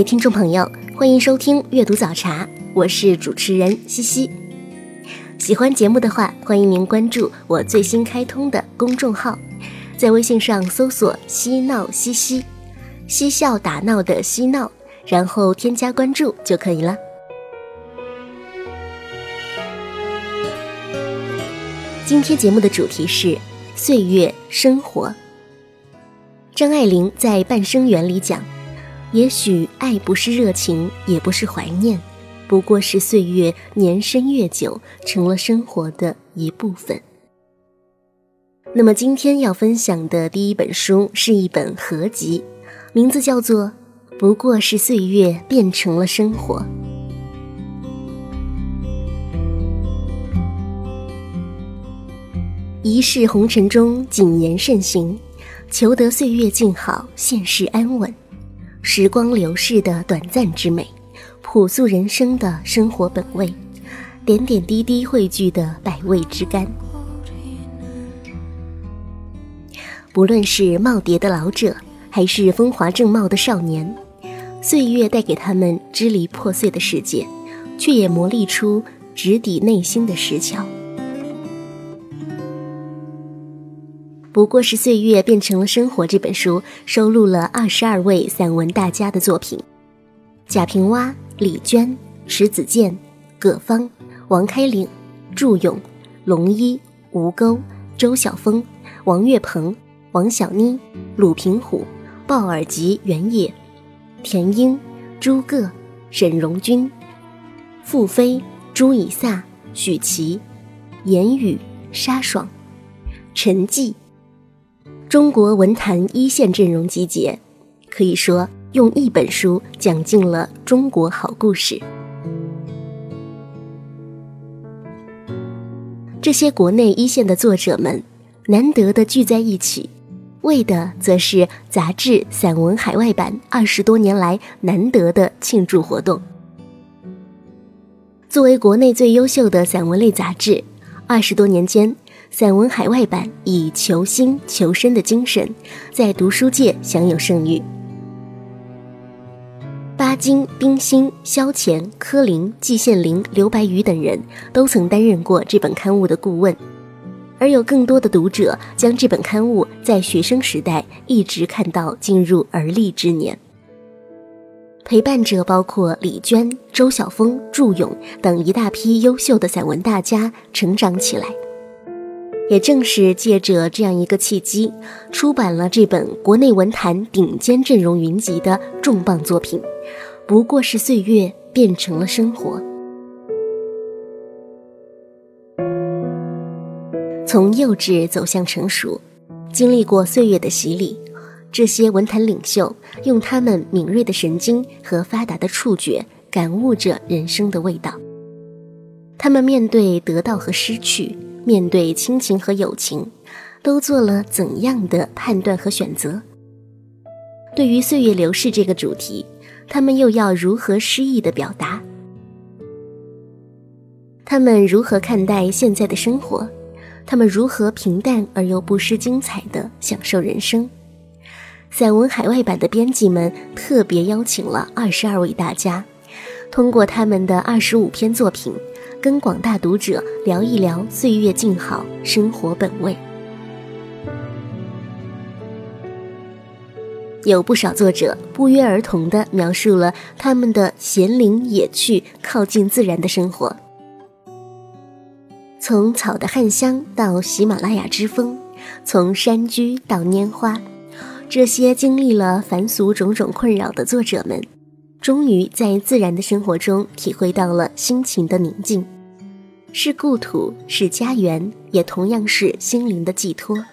位听众朋友，欢迎收听阅读早茶，我是主持人西西。喜欢节目的话，欢迎您关注我最新开通的公众号，在微信上搜索“嬉闹西西”，嬉笑打闹的嬉闹，然后添加关注就可以了。今天节目的主题是岁月生活。张爱玲在《半生缘》里讲。也许爱不是热情，也不是怀念，不过是岁月年深月久，成了生活的一部分。那么今天要分享的第一本书是一本合集，名字叫做《不过是岁月变成了生活》。一世红尘中谨言慎行，求得岁月静好，现世安稳。时光流逝的短暂之美，朴素人生的生活本味，点点滴滴汇聚的百味之甘。不论是耄耋的老者，还是风华正茂的少年，岁月带给他们支离破碎的世界，却也磨砺出直抵内心的石桥。不过是岁月变成了生活。这本书收录了二十二位散文大家的作品：贾平凹、李娟、迟子建、葛芳、王开岭、祝勇、龙一、吴钩、周晓峰、王月鹏、王小妮、鲁平虎、鲍尔吉、原野、田英、朱个、沈荣军、傅飞、朱以撒、许琪、言语、沙爽、陈寂。中国文坛一线阵容集结，可以说用一本书讲尽了中国好故事。这些国内一线的作者们难得的聚在一起，为的则是杂志散文海外版二十多年来难得的庆祝活动。作为国内最优秀的散文类杂志，二十多年间。散文海外版以求新求深的精神，在读书界享有盛誉。巴金、冰心、萧乾、柯林、季羡林、刘白羽等人都曾担任过这本刊物的顾问，而有更多的读者将这本刊物在学生时代一直看到进入而立之年。陪伴者包括李娟、周晓峰、祝勇等一大批优秀的散文大家成长起来。也正是借着这样一个契机，出版了这本国内文坛顶尖阵容云集的重磅作品。不过是岁月变成了生活。从幼稚走向成熟，经历过岁月的洗礼，这些文坛领袖用他们敏锐的神经和发达的触觉，感悟着人生的味道。他们面对得到和失去。面对亲情和友情，都做了怎样的判断和选择？对于岁月流逝这个主题，他们又要如何诗意的表达？他们如何看待现在的生活？他们如何平淡而又不失精彩的享受人生？散文海外版的编辑们特别邀请了二十二位大家，通过他们的二十五篇作品。跟广大读者聊一聊岁月静好，生活本味。有不少作者不约而同地描述了他们的闲林野趣、靠近自然的生活。从草的汉香到喜马拉雅之风，从山居到拈花，这些经历了凡俗种种困扰的作者们。终于在自然的生活中体会到了心情的宁静。是故土，是家园，也同样是心灵的寄托。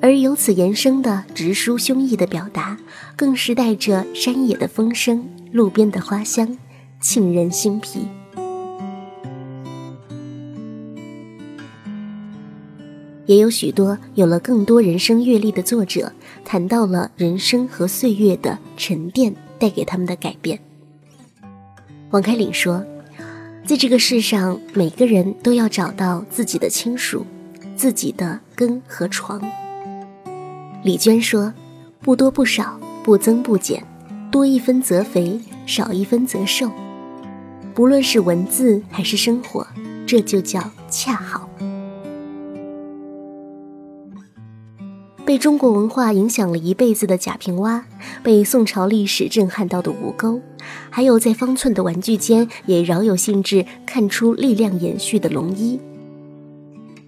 而由此延伸的直抒胸臆的表达，更是带着山野的风声、路边的花香，沁人心脾。也有许多有了更多人生阅历的作者，谈到了人生和岁月的沉淀带给他们的改变。王开岭说，在这个世上，每个人都要找到自己的亲属，自己的根和床。李娟说：“不多不少，不增不减，多一分则肥，少一分则瘦。不论是文字还是生活，这就叫恰好。”被中国文化影响了一辈子的贾平凹，被宋朝历史震撼到的吴钩，还有在方寸的玩具间也饶有兴致看出力量延续的龙一。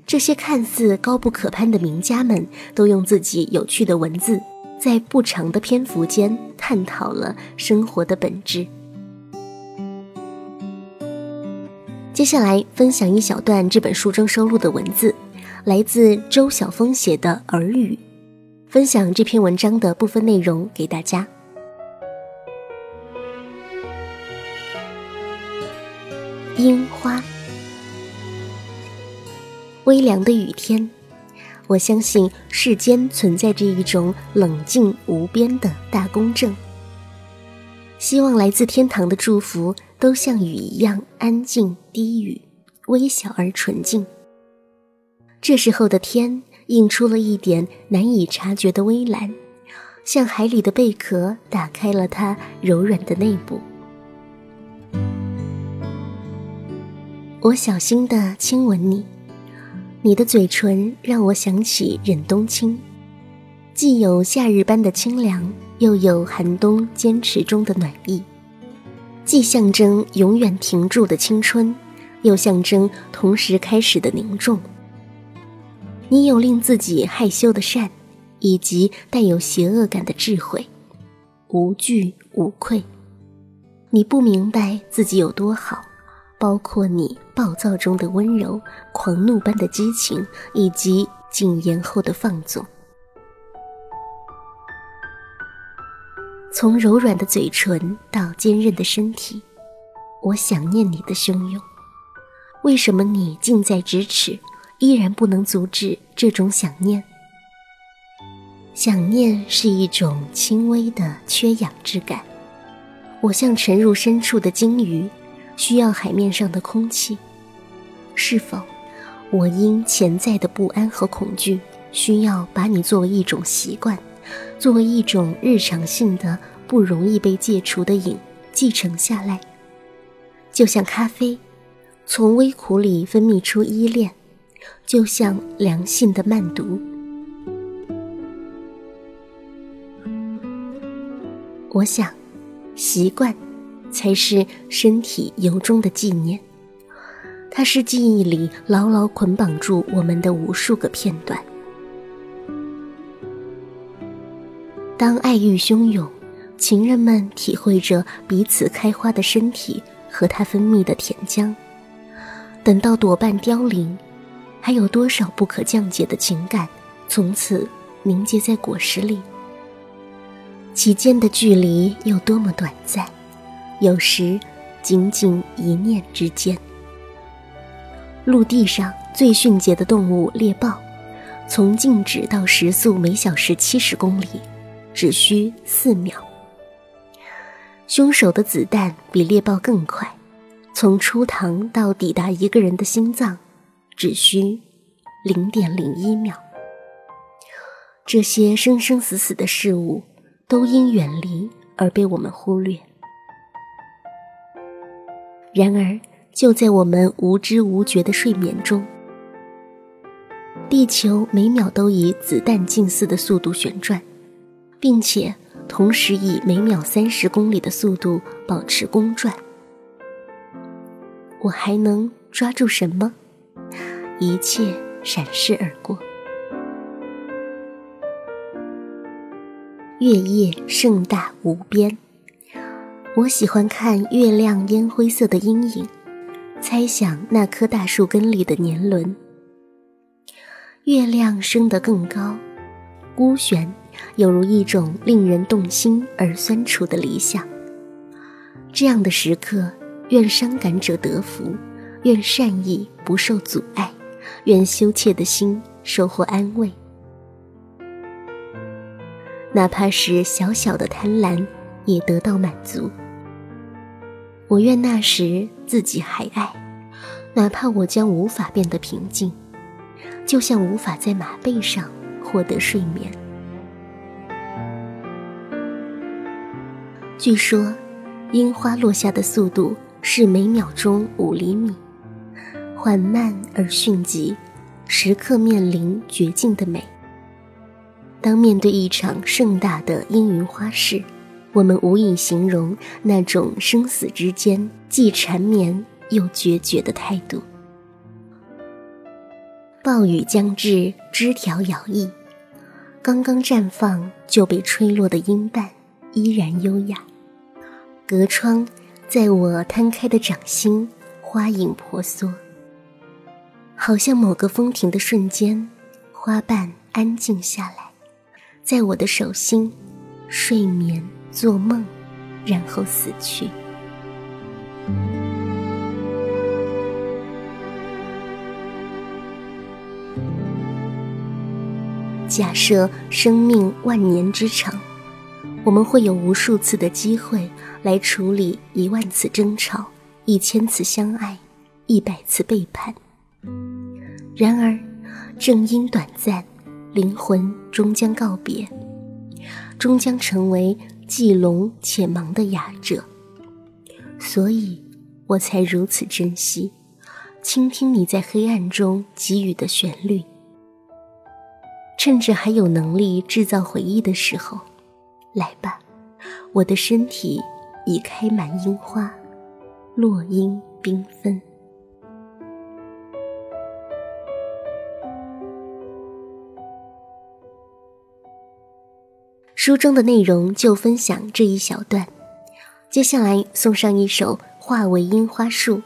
这些看似高不可攀的名家们，都用自己有趣的文字，在不长的篇幅间探讨了生活的本质。接下来分享一小段这本书中收录的文字，来自周晓峰写的《耳语》，分享这篇文章的部分内容给大家。樱花。微凉的雨天，我相信世间存在着一种冷静无边的大公正。希望来自天堂的祝福都像雨一样安静低语，微小而纯净。这时候的天映出了一点难以察觉的微蓝，像海里的贝壳打开了它柔软的内部。我小心地亲吻你。你的嘴唇让我想起忍冬青，既有夏日般的清凉，又有寒冬坚持中的暖意，既象征永远停住的青春，又象征同时开始的凝重。你有令自己害羞的善，以及带有邪恶感的智慧，无惧无愧。你不明白自己有多好。包括你暴躁中的温柔、狂怒般的激情，以及谨言后的放纵。从柔软的嘴唇到坚韧的身体，我想念你的汹涌。为什么你近在咫尺，依然不能阻止这种想念？想念是一种轻微的缺氧之感。我像沉入深处的鲸鱼。需要海面上的空气，是否我因潜在的不安和恐惧，需要把你作为一种习惯，作为一种日常性的、不容易被戒除的瘾继承下来？就像咖啡，从微苦里分泌出依恋，就像良性的慢读。我想，习惯。才是身体由衷的纪念，它是记忆里牢牢捆绑住我们的无数个片段。当爱欲汹涌，情人们体会着彼此开花的身体和它分泌的甜浆。等到朵瓣凋零，还有多少不可降解的情感从此凝结在果实里？其间的距离有多么短暂？有时，仅仅一念之间。陆地上最迅捷的动物猎豹，从静止到时速每小时七十公里，只需四秒。凶手的子弹比猎豹更快，从出膛到抵达一个人的心脏，只需零点零一秒。这些生生死死的事物，都因远离而被我们忽略。然而，就在我们无知无觉的睡眠中，地球每秒都以子弹近似的速度旋转，并且同时以每秒三十公里的速度保持公转。我还能抓住什么？一切闪逝而过。月夜盛大无边。我喜欢看月亮烟灰色的阴影，猜想那棵大树根里的年轮。月亮升得更高，孤悬，犹如一种令人动心而酸楚的理想。这样的时刻，愿伤感者得福，愿善意不受阻碍，愿羞怯的心收获安慰。哪怕是小小的贪婪，也得到满足。我愿那时自己还爱，哪怕我将无法变得平静，就像无法在马背上获得睡眠。据说，樱花落下的速度是每秒钟五厘米，缓慢而迅疾，时刻面临绝境的美。当面对一场盛大的阴云花事，我们无以形容那种生死之间既缠绵又决绝的态度。暴雨将至，枝条摇曳，刚刚绽放就被吹落的樱瓣依然优雅。隔窗，在我摊开的掌心，花影婆娑，好像某个风停的瞬间，花瓣安静下来。在我的手心，睡眠做梦，然后死去。假设生命万年之长，我们会有无数次的机会来处理一万次争吵、一千次相爱、一百次背叛。然而，正因短暂。灵魂终将告别，终将成为既聋且盲的哑者，所以我才如此珍惜，倾听你在黑暗中给予的旋律。趁着还有能力制造回忆的时候，来吧，我的身体已开满樱花，落英缤纷。书中的内容就分享这一小段，接下来送上一首《化为樱花树》，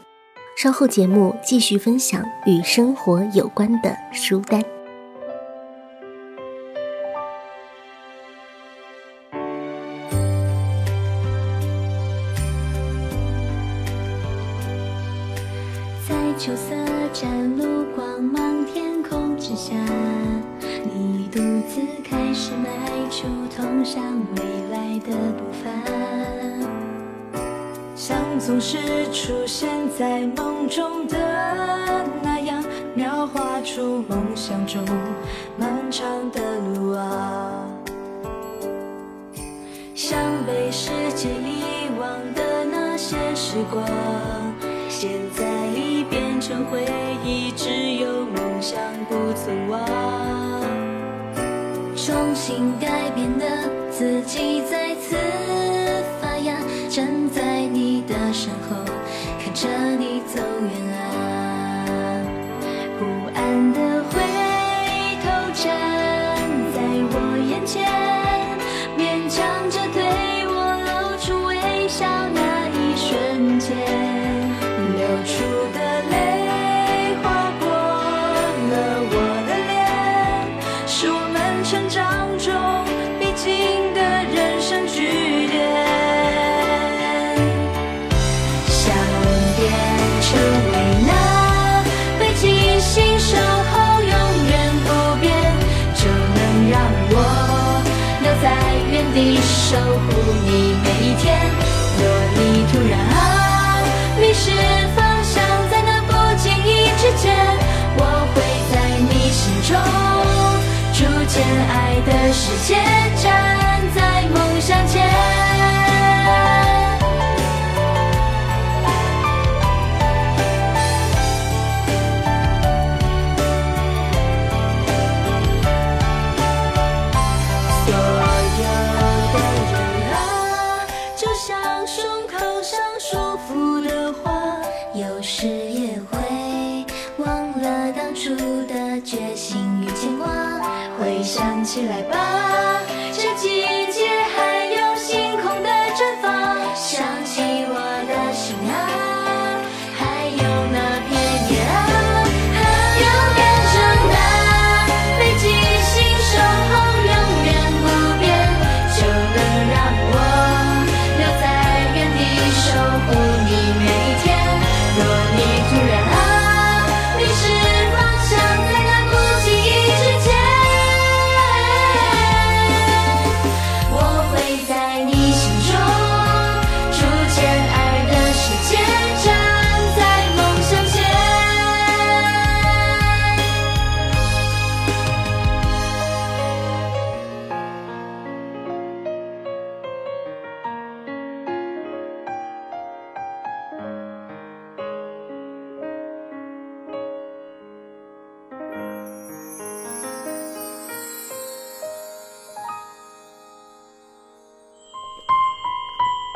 稍后节目继续分享与生活有关的书单。在秋色展露光芒天空之下。你独自开始迈出通向未来的步伐，像总是出现在梦中的那样，描画出梦想中漫长的路啊。像被时间遗忘的那些时光，现在已变成回忆，只有梦想不曾忘。重新改变的自己再次发芽，站在你的身后，看着你走远。守护你每一天。若你突然啊迷失方向，在那不经意之间，我会在你心中筑建爱的世界，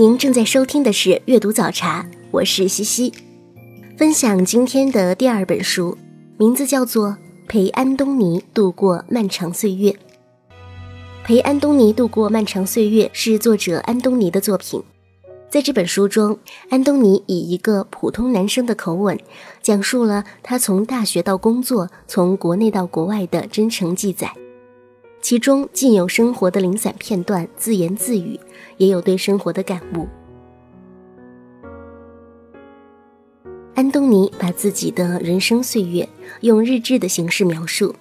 您正在收听的是《阅读早茶》，我是西西，分享今天的第二本书，名字叫做《陪安东尼度过漫长岁月》。陪安东尼度过漫长岁月是作者安东尼的作品。在这本书中，安东尼以一个普通男生的口吻，讲述了他从大学到工作，从国内到国外的真诚记载。其中既有生活的零散片段，自言自语，也有对生活的感悟。安东尼把自己的人生岁月用日志的形式描述，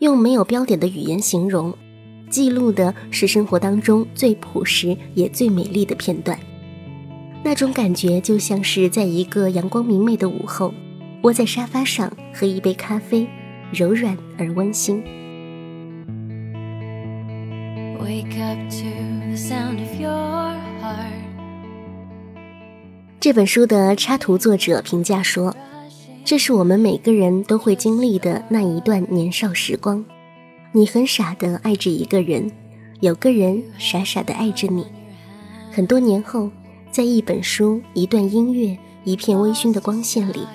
用没有标点的语言形容，记录的是生活当中最朴实也最美丽的片段。那种感觉就像是在一个阳光明媚的午后，窝在沙发上喝一杯咖啡，柔软而温馨。这本书的插图作者评价说：“这是我们每个人都会经历的那一段年少时光。你很傻的爱着一个人，有个人傻傻的爱着你。很多年后，在一本书、一段音乐、一片微醺的光线里，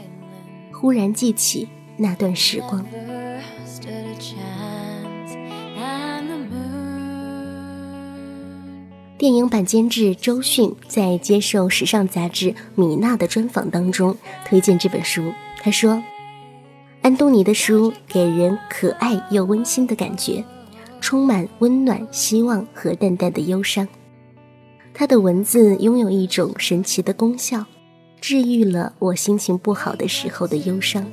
忽然记起那段时光。”电影版监制周迅在接受时尚杂志《米娜》的专访当中推荐这本书。他说：“安东尼的书给人可爱又温馨的感觉，充满温暖、希望和淡淡的忧伤。他的文字拥有一种神奇的功效，治愈了我心情不好的时候的忧伤。”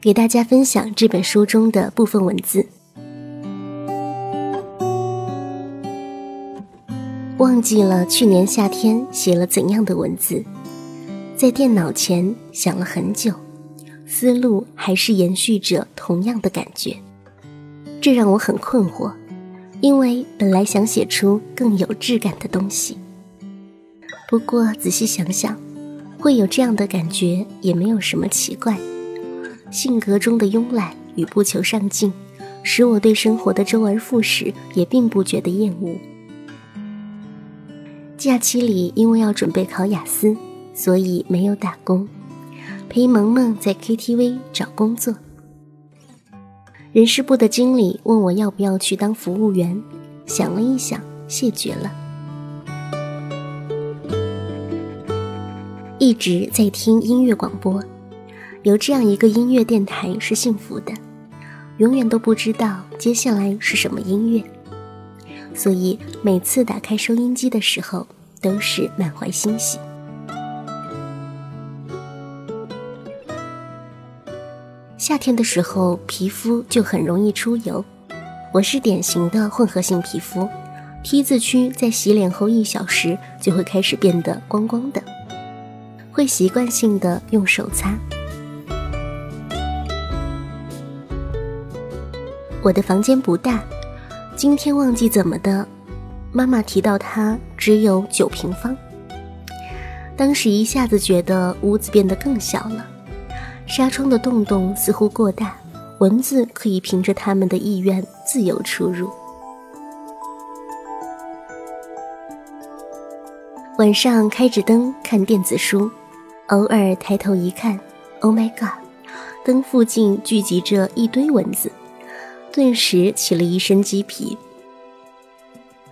给大家分享这本书中的部分文字。忘记了去年夏天写了怎样的文字，在电脑前想了很久，思路还是延续着同样的感觉，这让我很困惑，因为本来想写出更有质感的东西。不过仔细想想，会有这样的感觉也没有什么奇怪。性格中的慵懒与不求上进，使我对生活的周而复始也并不觉得厌恶。假期里，因为要准备考雅思，所以没有打工，陪萌萌在 KTV 找工作。人事部的经理问我要不要去当服务员，想了一想，谢绝了。一直在听音乐广播。有这样一个音乐电台是幸福的，永远都不知道接下来是什么音乐，所以每次打开收音机的时候都是满怀欣喜。夏天的时候皮肤就很容易出油，我是典型的混合性皮肤，T 字区在洗脸后一小时就会开始变得光光的，会习惯性的用手擦。我的房间不大，今天忘记怎么的，妈妈提到它只有九平方。当时一下子觉得屋子变得更小了，纱窗的洞洞似乎过大，蚊子可以凭着他们的意愿自由出入。晚上开着灯看电子书，偶尔抬头一看，Oh my god，灯附近聚集着一堆蚊子。顿时起了一身鸡皮。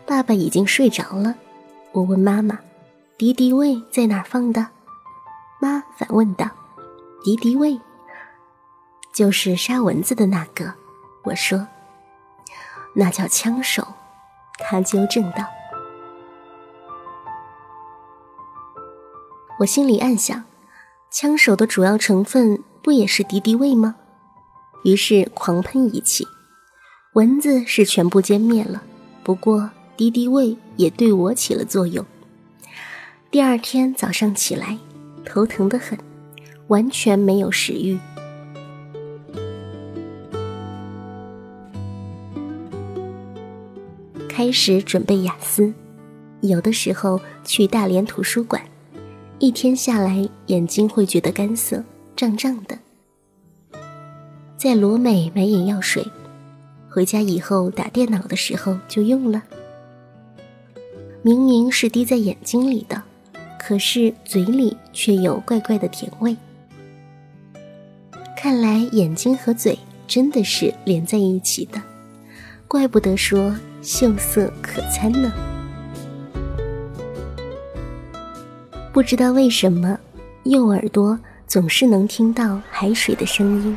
爸爸已经睡着了，我问妈妈：“敌敌畏在哪儿放的？”妈反问道：“敌敌畏，就是杀蚊子的那个。”我说：“那叫枪手。”他纠正道。我心里暗想：枪手的主要成分不也是敌敌畏吗？于是狂喷一气。蚊子是全部歼灭了，不过敌敌畏也对我起了作用。第二天早上起来，头疼得很，完全没有食欲。开始准备雅思，有的时候去大连图书馆，一天下来眼睛会觉得干涩、胀胀的。在罗美买眼药水，回家以后打电脑的时候就用了。明明是滴在眼睛里的，可是嘴里却有怪怪的甜味。看来眼睛和嘴真的是连在一起的，怪不得说。秀色可餐呢。不知道为什么，右耳朵总是能听到海水的声音。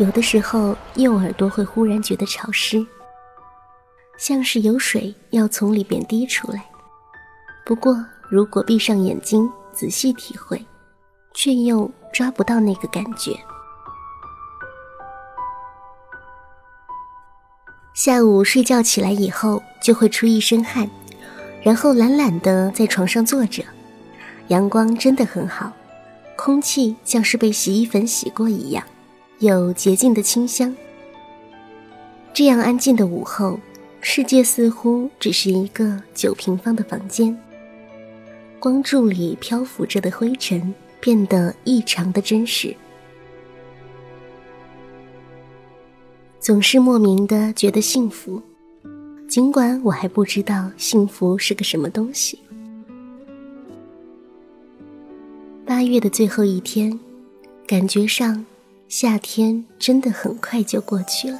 有的时候，右耳朵会忽然觉得潮湿，像是有水要从里边滴出来。不过，如果闭上眼睛仔细体会，却又抓不到那个感觉。下午睡觉起来以后，就会出一身汗，然后懒懒的在床上坐着。阳光真的很好，空气像是被洗衣粉洗过一样，有洁净的清香。这样安静的午后，世界似乎只是一个九平方的房间。光柱里漂浮着的灰尘变得异常的真实。总是莫名的觉得幸福，尽管我还不知道幸福是个什么东西。八月的最后一天，感觉上夏天真的很快就过去了。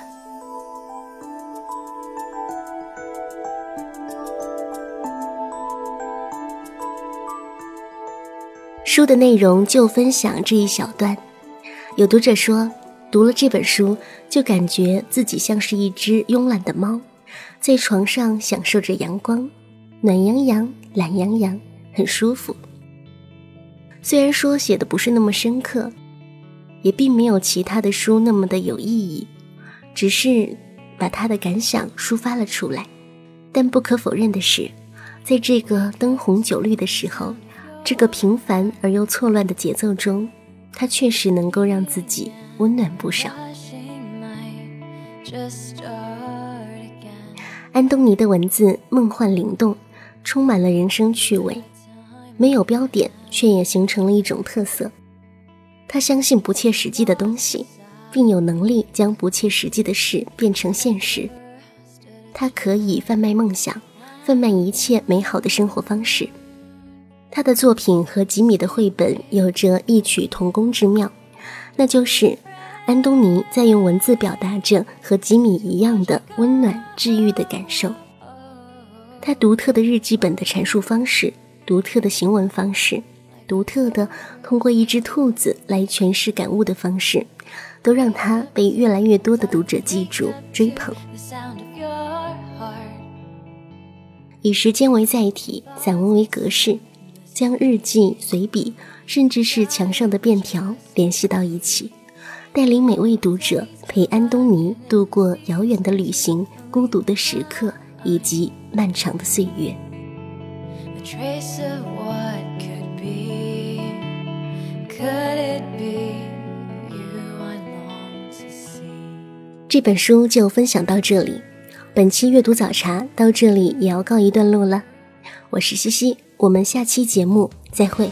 书的内容就分享这一小段，有读者说。读了这本书，就感觉自己像是一只慵懒的猫，在床上享受着阳光，暖洋洋、懒洋洋，很舒服。虽然说写的不是那么深刻，也并没有其他的书那么的有意义，只是把他的感想抒发了出来。但不可否认的是，在这个灯红酒绿的时候，这个平凡而又错乱的节奏中，他确实能够让自己。温暖不少。安东尼的文字梦幻灵动，充满了人生趣味，没有标点，却也形成了一种特色。他相信不切实际的东西，并有能力将不切实际的事变成现实。他可以贩卖梦想，贩卖一切美好的生活方式。他的作品和吉米的绘本有着异曲同工之妙，那就是。安东尼在用文字表达着和吉米一样的温暖治愈的感受。他独特的日记本的阐述方式，独特的行文方式，独特的通过一只兔子来诠释感悟的方式，都让他被越来越多的读者记住、追捧。以时间为载体，散文为格式，将日记、随笔，甚至是墙上的便条联系到一起。带领每位读者陪安东尼度过遥远的旅行、孤独的时刻以及漫长的岁月。这本书就分享到这里，本期阅读早茶到这里也要告一段落了。我是西西，我们下期节目再会。